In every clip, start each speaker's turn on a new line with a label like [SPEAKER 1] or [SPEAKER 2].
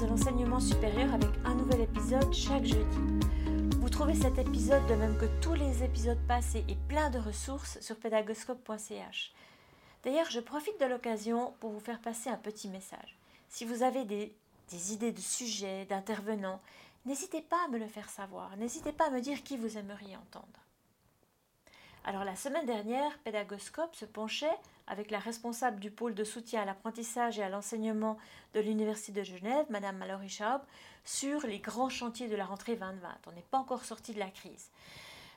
[SPEAKER 1] de l'enseignement supérieur avec un nouvel épisode chaque jeudi. Vous trouvez cet épisode de même que tous les épisodes passés et plein de ressources sur pédagoscope.ch. D'ailleurs, je profite de l'occasion pour vous faire passer un petit message. Si vous avez des idées de sujets, d'intervenants, n'hésitez pas à me le faire savoir. N'hésitez pas à me dire qui vous aimeriez entendre. Alors la semaine dernière, Pédagoscope se penchait avec la responsable du pôle de soutien à l'apprentissage et à l'enseignement de l'Université de Genève, Madame Mallory Schaub, sur les grands chantiers de la rentrée 2020. On n'est pas encore sorti de la crise.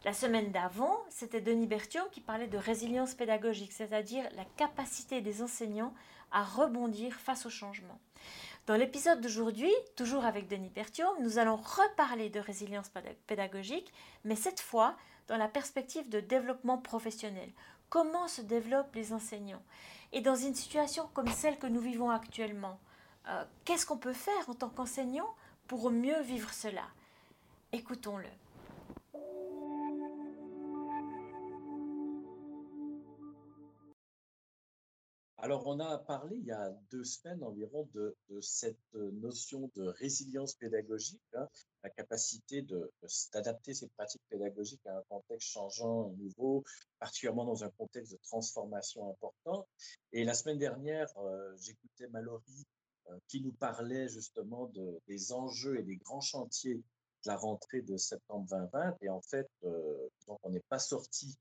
[SPEAKER 1] La semaine d'avant, c'était Denis Berthiaume qui parlait de résilience pédagogique, c'est-à-dire la capacité des enseignants à rebondir face au changement. Dans l'épisode d'aujourd'hui, toujours avec Denis Berthiaume, nous allons reparler de résilience pédagogique, mais cette fois dans la perspective de développement professionnel. Comment se développent les enseignants? Et dans une situation comme celle que nous vivons actuellement, euh, qu'est-ce qu'on peut faire en tant qu'enseignant pour mieux vivre cela? Écoutons-le.
[SPEAKER 2] Alors, on a parlé il y a deux semaines environ de, cette notion de résilience pédagogique, hein, la capacité d'adapter ses pratiques pédagogiques à un contexte changeant et nouveau, particulièrement dans un contexte de transformation important. Et la semaine dernière, euh, j'écoutais Mallory euh, qui nous parlait justement des enjeux et des grands chantiers de la rentrée de septembre 2020. Et en fait, euh, on n'est pas sorti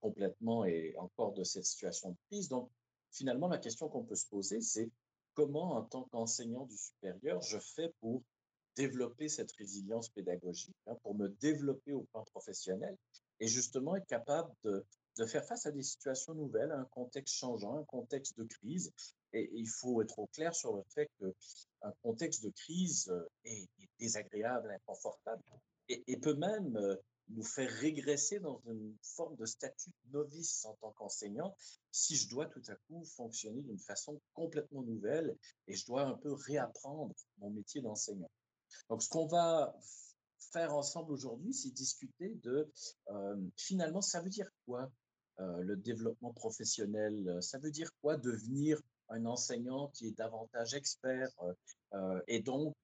[SPEAKER 2] complètement et encore de cette situation de crise. Donc, finalement, la question qu'on peut se poser, c'est comment, en tant qu'enseignant du supérieur, je fais pour développer cette résilience pédagogique, hein, pour me développer au plan professionnel et justement être capable de, faire face à des situations nouvelles, à un contexte changeant, un contexte de crise. Et, il faut être au clair sur le fait qu'un contexte de crise euh, est, désagréable, inconfortable et, peut même euh, nous faire régresser dans une forme de statut de novice en tant qu'enseignant si je dois tout à coup fonctionner d'une façon complètement nouvelle et je dois un peu réapprendre mon métier d'enseignant. Donc, ce qu'on va faire ensemble aujourd'hui, c'est discuter de euh, finalement, ça veut dire quoi euh, le développement professionnel? Ça veut dire quoi devenir un enseignant qui est davantage expert euh, et donc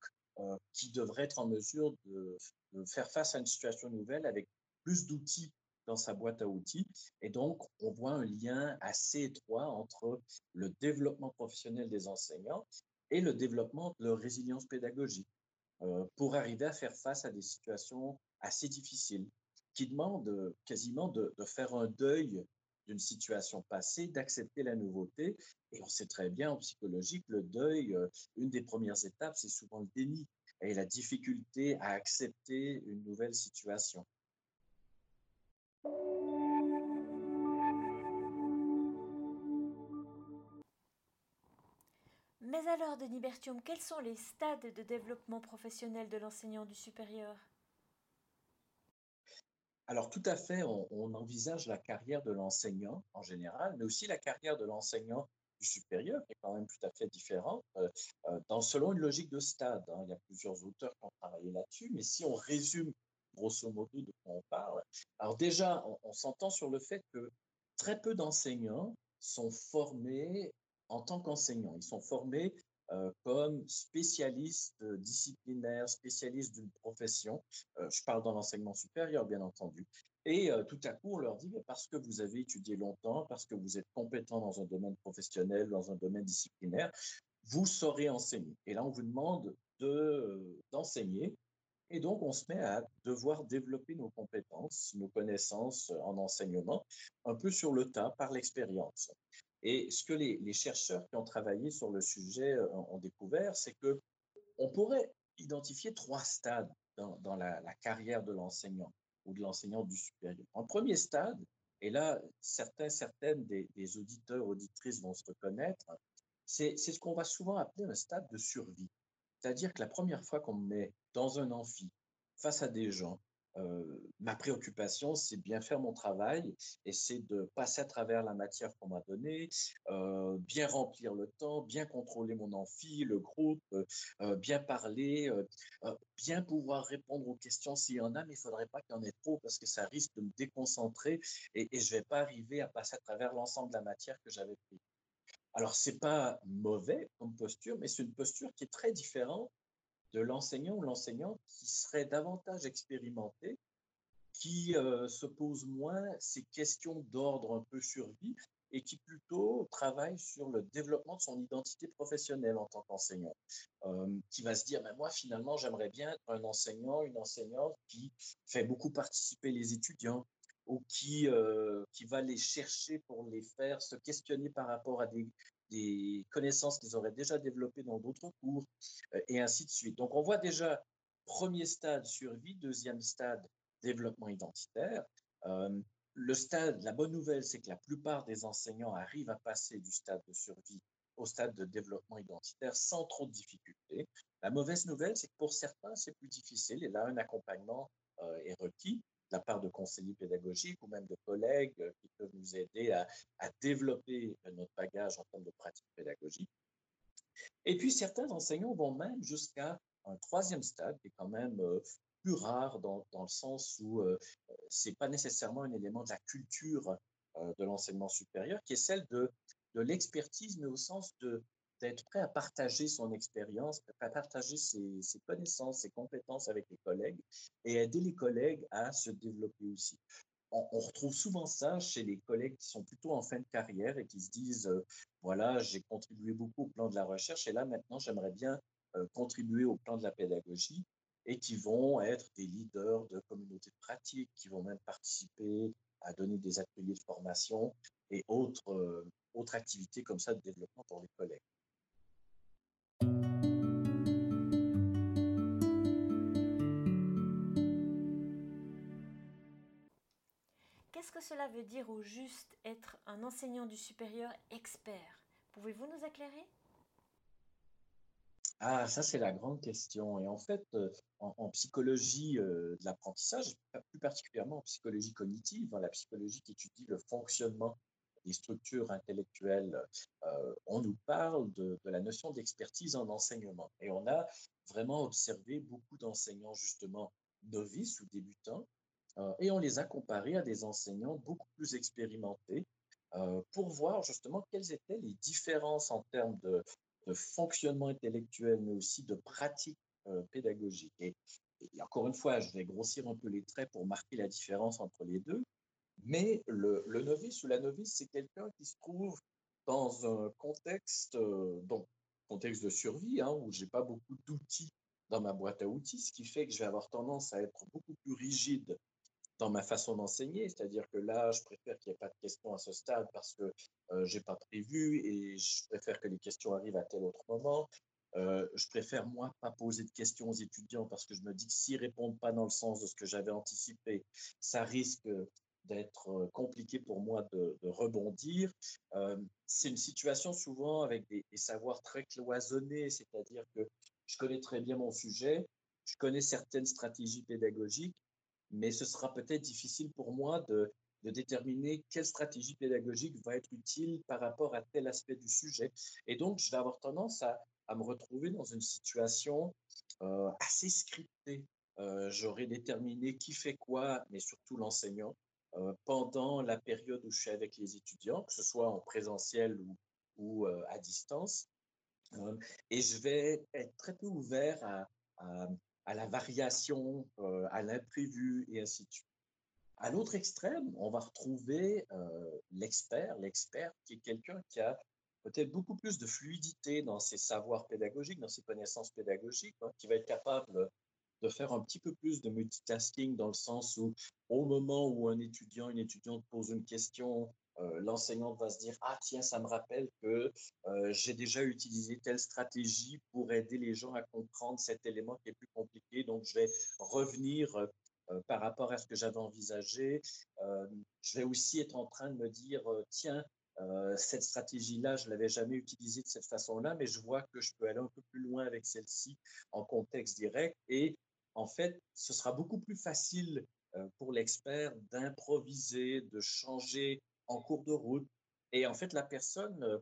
[SPEAKER 2] qui devrait être en mesure de faire face à une situation nouvelle avec plus d'outils dans sa boîte à outils. Et donc, on voit un lien assez étroit entre le développement professionnel des enseignants et le développement de leur résilience pédagogique euh, pour arriver à faire face à des situations assez difficiles qui demandent quasiment de, de faire un deuil d'une situation passée, d'accepter la nouveauté. Et on sait très bien en psychologie que le deuil, euh, une des premières étapes, c'est souvent le déni et la difficulté à accepter une nouvelle situation.
[SPEAKER 1] Mais alors, Denis Berthiaume, quels sont les stades de développement professionnel de l'enseignant du supérieur?
[SPEAKER 2] Alors tout à fait, on, envisage la carrière de l'enseignant en général, mais aussi la carrière de l'enseignant supérieur, est quand même tout à fait différente, euh, euh, dans, selon une logique de stade. Hein. Il y a plusieurs auteurs qui ont travaillé là-dessus, mais si on résume grosso modo de quoi on parle, alors déjà, on, s'entend sur le fait que très peu d'enseignants sont formés en tant qu'enseignants. Ils sont formés euh, comme spécialistes disciplinaires, spécialistes d'une profession. je parle dans l'enseignement supérieur, bien entendu. Et euh, tout à coup, on leur dit, parce que vous avez étudié longtemps, parce que vous êtes compétent dans un domaine professionnel, dans un domaine disciplinaire, vous saurez enseigner. Et là, on vous demande de, d'enseigner. Et donc, on se met à devoir développer nos compétences, nos connaissances en enseignement, un peu sur le tas, par l'expérience. Et ce que les, chercheurs qui ont travaillé sur le sujet euh, ont découvert, c'est que on pourrait identifier trois stades dans, la carrière de l'enseignant ou de l'enseignant du supérieur. En premier stade, et là, certains, certaines des, auditeurs, auditrices vont se reconnaître, c'est ce qu'on va souvent appeler un stade de survie. C'est-à-dire que la première fois qu'on me met dans un amphi, face à des gens, ma préoccupation, c'est bien faire mon travail et c'est de passer à travers la matière qu'on m'a donnée, bien remplir le temps, bien contrôler mon amphi, le groupe, bien parler, bien pouvoir répondre aux questions s'il y en a, mais il ne faudrait pas qu'il y en ait trop parce que ça risque de me déconcentrer et, et je ne vais pas arriver à passer à travers l'ensemble de la matière que j'avais pris. Alors, c'est pas mauvais comme posture, mais c'est une posture qui est très différente de l'enseignant ou l'enseignante qui serait davantage expérimenté, qui euh, se pose moins ces questions d'ordre un peu survie et qui plutôt travaille sur le développement de son identité professionnelle en tant qu'enseignant, euh, qui va se dire, mais moi finalement j'aimerais bien être un enseignant, une enseignante qui fait beaucoup participer les étudiants ou qui, euh, qui va les chercher pour les faire se questionner par rapport à des, des connaissances qu'ils auraient déjà développées dans d'autres cours, euh, et ainsi de suite. Donc on voit déjà premier stade survie, deuxième stade développement identitaire. Euh, le stade, la bonne nouvelle, c'est que la plupart des enseignants arrivent à passer du stade de survie au stade de développement identitaire sans trop de difficultés. La mauvaise nouvelle, c'est que pour certains, c'est plus difficile et là, un accompagnement euh, est requis la part de conseillers pédagogiques ou même de collègues euh, qui peuvent nous aider à, développer notre bagage en termes de pratique pédagogique. Et puis, certains enseignants vont même jusqu'à un troisième stade, qui est quand même euh, plus rare dans, dans le sens où euh, c'est pas nécessairement un élément de la culture euh, de l'enseignement supérieur, qui est celle de, de l'expertise, mais au sens de d'être prêt à partager son expérience, à partager ses, connaissances, ses compétences avec les collègues et aider les collègues à se développer aussi. On, on retrouve souvent ça chez les collègues qui sont plutôt en fin de carrière et qui se disent, euh, voilà, j'ai contribué beaucoup au plan de la recherche et là maintenant j'aimerais bien euh, contribuer au plan de la pédagogie et qui vont être des leaders de communautés de pratique, qui vont même participer à donner des ateliers de formation et autres, euh, autres activités comme ça de développement pour les collègues.
[SPEAKER 1] Qu'est-ce que cela veut dire au juste être un enseignant du supérieur expert? Pouvez-vous nous éclairer?
[SPEAKER 2] Ah, ça, c'est la grande question. Et en fait, euh, en, psychologie euh, de l'apprentissage, plus particulièrement en psychologie cognitive, hein, la psychologie qui étudie le fonctionnement des structures intellectuelles, euh, on nous parle de, la notion d'expertise en enseignement. Et on a vraiment observé beaucoup d'enseignants, justement, novices ou débutants, euh, et on les a comparés à des enseignants beaucoup plus expérimentés euh, pour voir justement quelles étaient les différences en termes de, fonctionnement intellectuel, mais aussi de pratique pédagogique. Et, encore une fois, je vais grossir un peu les traits pour marquer la différence entre les deux. Mais le, novice ou la novice, c'est quelqu'un qui se trouve dans un contexte, euh, contexte de survie, hein, où j'ai pas beaucoup d'outils dans ma boîte à outils, ce qui fait que je vais avoir tendance à être beaucoup plus rigide dans ma façon d'enseigner, c'est-à-dire que là, je préfère qu'il n'y ait pas de questions à ce stade parce que euh, j'ai pas prévu et je préfère que les questions arrivent à tel autre moment. Euh, je préfère, moi, pas poser de questions aux étudiants parce que je me dis que s'ils répondent pas dans le sens de ce que j'avais anticipé, ça risque d'être euh, compliqué pour moi de, rebondir. Euh, c'est une situation souvent avec des, savoirs très cloisonnés, c'est-à-dire que je connais très bien mon sujet, je connais certaines stratégies pédagogiques, mais ce sera peut-être difficile pour moi de, déterminer quelle stratégie pédagogique va être utile par rapport à tel aspect du sujet. Et donc, je vais avoir tendance à, me retrouver dans une situation euh, assez scriptée. J'aurai déterminé qui fait quoi, mais surtout l'enseignant, pendant la période où je suis avec les étudiants, que ce soit en présentiel ou, euh, à distance. Euh, et je vais être très peu ouvert à, la variation, euh, à l'imprévu et ainsi de suite. À l'autre extrême, on va retrouver euh, l'expert, l'expert qui est quelqu'un qui a peut-être beaucoup plus de fluidité dans ses savoirs pédagogiques, dans ses connaissances pédagogiques, hein, qui va être capable de faire un petit peu plus de multitasking dans le sens où au moment où un étudiant, une étudiante pose une question, euh, l'enseignante va se dire ah tiens ça me rappelle que euh, j'ai déjà utilisé telle stratégie pour aider les gens à comprendre cet élément qui est plus compliqué donc je vais revenir euh, par rapport à ce que j'avais envisagé. Euh, je vais aussi être en train de me dire euh, tiens euh, cette stratégie là je l'avais jamais utilisée de cette façon là mais je vois que je peux aller un peu plus loin avec celle-ci en contexte direct et en fait ce sera beaucoup plus facile pour l'expert d'improviser de changer en cours de route. Et en fait, la personne,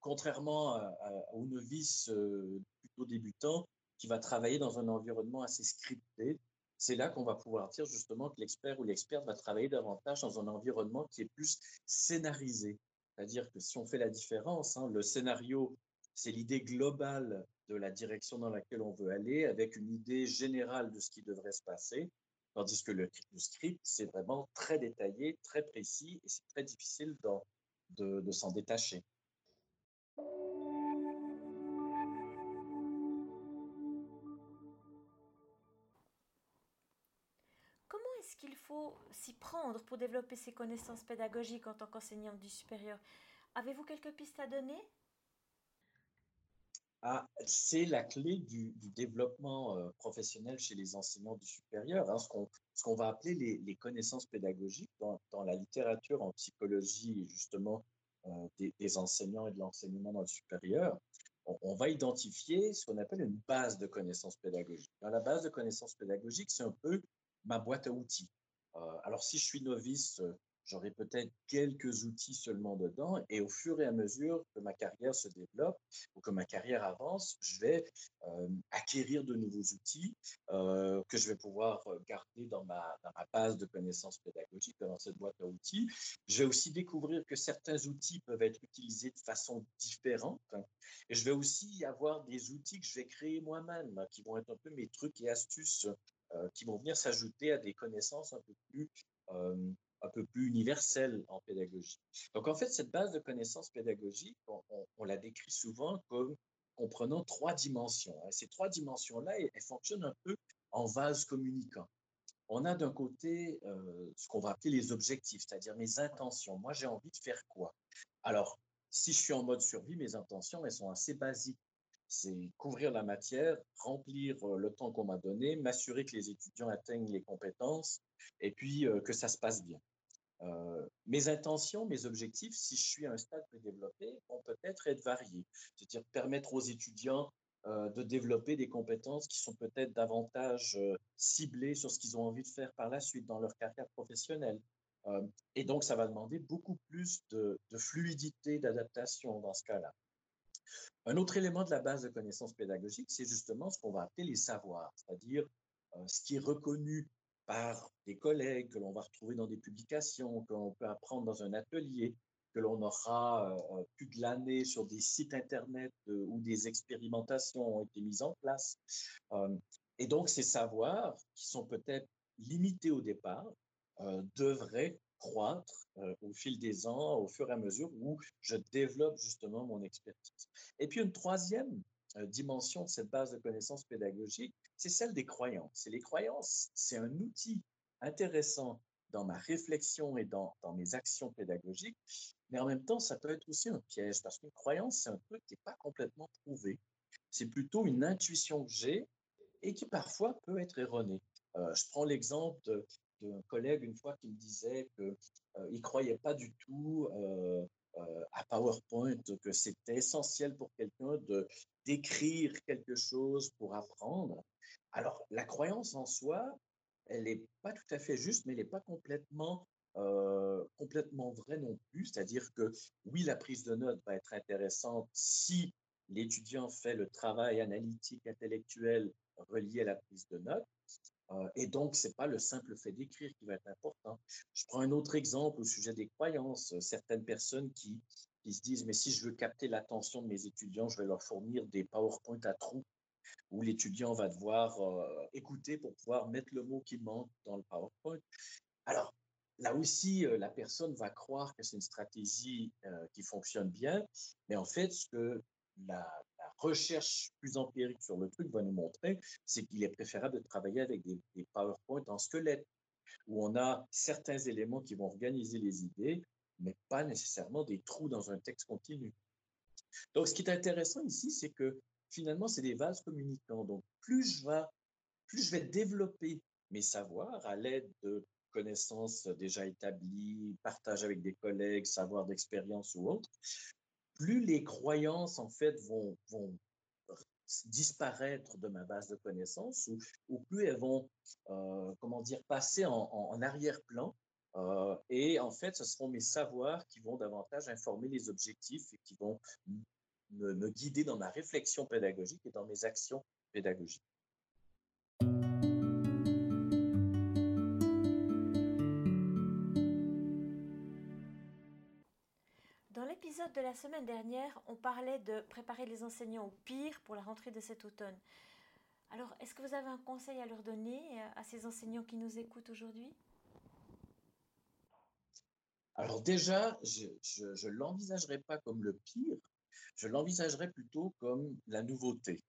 [SPEAKER 2] contrairement à, à, aux novices euh, plutôt débutants, qui va travailler dans un environnement assez scripté, c'est là qu'on va pouvoir dire justement que l'expert ou l'experte va travailler davantage dans un environnement qui est plus scénarisé. C'est-à-dire que si on fait la différence, hein, le scénario, c'est l'idée globale de la direction dans laquelle on veut aller, avec une idée générale de ce qui devrait se passer, tandis que le, script, c'est vraiment très détaillé, très précis, et c'est très difficile de, s'en détacher.
[SPEAKER 1] Comment est-ce qu'il faut s'y prendre pour développer ses connaissances pédagogiques en tant qu'enseignant du supérieur? Avez-vous quelques pistes à donner?
[SPEAKER 2] Ah, c'est la clé du, développement euh, professionnel chez les enseignants du supérieur, hein, ce qu'on va appeler les, connaissances pédagogiques dans, la littérature en psychologie, justement, euh, des, enseignants et de l'enseignement dans le supérieur. On, va identifier ce qu'on appelle une base de connaissances pédagogiques. Dans la base de connaissances pédagogiques, c'est un peu ma boîte à outils. Euh, alors, si je suis novice J'aurai peut-être quelques outils seulement dedans et au fur et à mesure que ma carrière se développe ou que ma carrière avance, je vais euh, acquérir de nouveaux outils euh, que je vais pouvoir euh, garder dans ma, dans ma base de connaissances pédagogiques, dans cette boîte à outils. Je vais aussi découvrir que certains outils peuvent être utilisés de façon différente et je vais aussi avoir des outils que je vais créer moi-même, hein, qui vont être un peu mes trucs et astuces qui vont venir s'ajouter à des connaissances un peu plus un peu plus universelle en pédagogie. Donc, en fait, cette base de connaissances pédagogiques, on, la décrit souvent comme comprenant trois dimensions. Hein. Ces trois dimensions-là, elles, fonctionnent un peu en vase communicant. On a d'un côté euh, ce qu'on va appeler les objectifs, c'est-à-dire mes intentions. Moi, j'ai envie de faire quoi? Alors, si je suis en mode survie, mes intentions, elles sont assez basiques. C'est couvrir la matière, remplir euh, le temps qu'on m'a donné, m'assurer que les étudiants atteignent les compétences et puis euh, que ça se passe bien. Euh, mes intentions, mes objectifs, si je suis à un stade plus développé, vont peut-être être variés. C'est-à-dire permettre aux étudiants euh, de développer des compétences qui sont peut-être davantage euh, ciblées sur ce qu'ils ont envie de faire par la suite dans leur carrière professionnelle. et donc, ça va demander beaucoup plus de, de fluidité, d'adaptation dans ce cas-là. Un autre élément de la base de connaissances pédagogiques, c'est justement ce qu'on va appeler les savoirs, c'est-à-dire ce qui est reconnu par des collègues, que l'on va retrouver dans des publications, que l'on peut apprendre dans un atelier, que l'on aura euh, plus de l'année sur des sites Internet euh, où des expérimentations ont été mises en place. Euh, et donc, ces savoirs, qui sont peut-être limités au départ, devraient croître au fil des ans, au fur et à mesure où je développe justement mon expertise. Et puis, une troisième dimension de cette base de connaissances pédagogiques, c'est celle des croyances. Et les croyances, c'est un outil intéressant dans ma réflexion et dans, dans, mes actions pédagogiques, mais en même temps, ça peut être aussi un piège, parce qu'une croyance, c'est un truc qui n'est pas complètement prouvé. C'est plutôt une intuition que j'ai et qui parfois peut être erronée. Euh, je prends l'exemple d'un collègue une fois qui me disait qu'il euh, ne croyait pas du tout euh, à PowerPoint, que c'était essentiel pour quelqu'un de d'écrire quelque chose pour apprendre. Alors, la croyance en soi, elle n'est pas tout à fait juste, mais elle n'est pas complètement, euh, complètement vraie non plus. C'est-à-dire que oui, la prise de notes va être intéressante si l'étudiant fait le travail analytique, intellectuel relié à la prise de notes. Euh, et donc, ce n'est pas le simple fait d'écrire qui va être important. Je prends un autre exemple au sujet des croyances. Certaines personnes qui, qui se disent, mais si je veux capter l'attention de mes étudiants, je vais leur fournir des PowerPoint à trous où l'étudiant va devoir euh, écouter pour pouvoir mettre le mot qui manque dans le PowerPoint. Alors, là aussi, euh, la personne va croire que c'est une stratégie qui fonctionne bien, mais en fait, ce que la, recherche plus empirique sur le truc va nous montrer, c'est qu'il est préférable de travailler avec des, PowerPoint en squelette, où on a certains éléments qui vont organiser les idées, mais pas nécessairement des trous dans un texte continu. Donc, ce qui est intéressant ici, c'est que finalement, c'est des vases communicants. Donc, plus je, vais, plus je vais développer mes savoirs à l'aide de connaissances déjà établies, partage avec des collègues, savoir d'expérience ou autre, plus les croyances, en fait, vont, disparaître de ma base de connaissances ou, plus elles vont, euh, comment dire, passer en, en, arrière-plan. Euh, et en fait, ce seront mes savoirs qui vont davantage informer les objectifs et qui vont me, guider dans ma réflexion pédagogique et dans mes actions pédagogiques.
[SPEAKER 1] De la semaine dernière, on parlait de préparer les enseignants au pire pour la rentrée de cet automne. Alors, est-ce que vous avez un conseil à leur donner euh, à ces enseignants qui nous écoutent aujourd'hui?
[SPEAKER 2] Alors déjà, je ne l'envisagerai pas comme le pire, je l'envisagerais plutôt comme la nouveauté.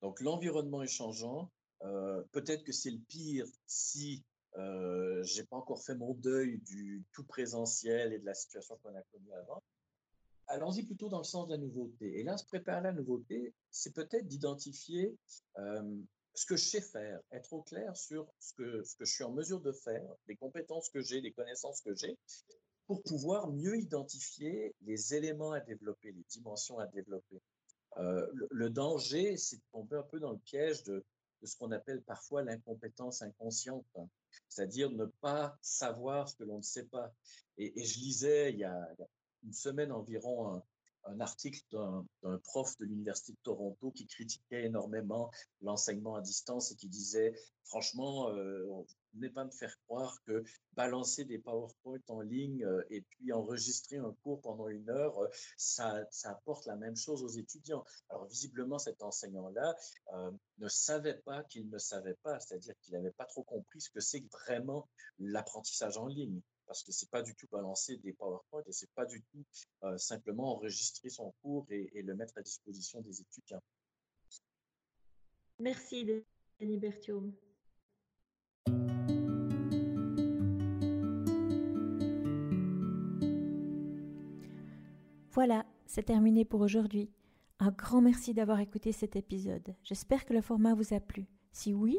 [SPEAKER 2] Donc l'environnement est changeant. Euh, peut-être que c'est le pire si euh, j'ai pas encore fait mon deuil du tout présentiel et de la situation qu'on a connue avant. Allons-y plutôt dans le sens de la nouveauté. Et là, se préparer à la nouveauté, c'est peut-être d'identifier euh, ce que je sais faire, être au clair sur ce que, je suis en mesure de faire, les compétences que j'ai, les connaissances que j'ai, pour pouvoir mieux identifier les éléments à développer, les dimensions à développer. Euh, le, danger, c'est de tomber un peu dans le piège de, ce qu'on appelle parfois l'incompétence inconsciente, hein. c'est-à-dire ne pas savoir ce que l'on ne sait pas. Et, je lisais il y, a, une semaine environ un, article d'un prof de l'Université de Toronto qui critiquait énormément l'enseignement à distance et qui disait, franchement, euh, n'est pas me faire croire que balancer des PowerPoint en ligne euh, et puis enregistrer un cours pendant une heure, euh, ça, ça, apporte la même chose aux étudiants. Alors visiblement, cet enseignant-là euh, ne savait pas qu'il ne savait pas, c'est-à-dire qu'il n'avait pas trop compris ce que c'est vraiment l'apprentissage en ligne parce que c'est pas du tout balancer des PowerPoint et c'est pas du tout simplement enregistrer son cours et, et, le mettre à disposition des étudiants.
[SPEAKER 3] Merci, Denis.
[SPEAKER 1] Voilà, c'est terminé pour aujourd'hui. Un grand merci d'avoir écouté cet épisode. J'espère que le format vous a plu. Si oui,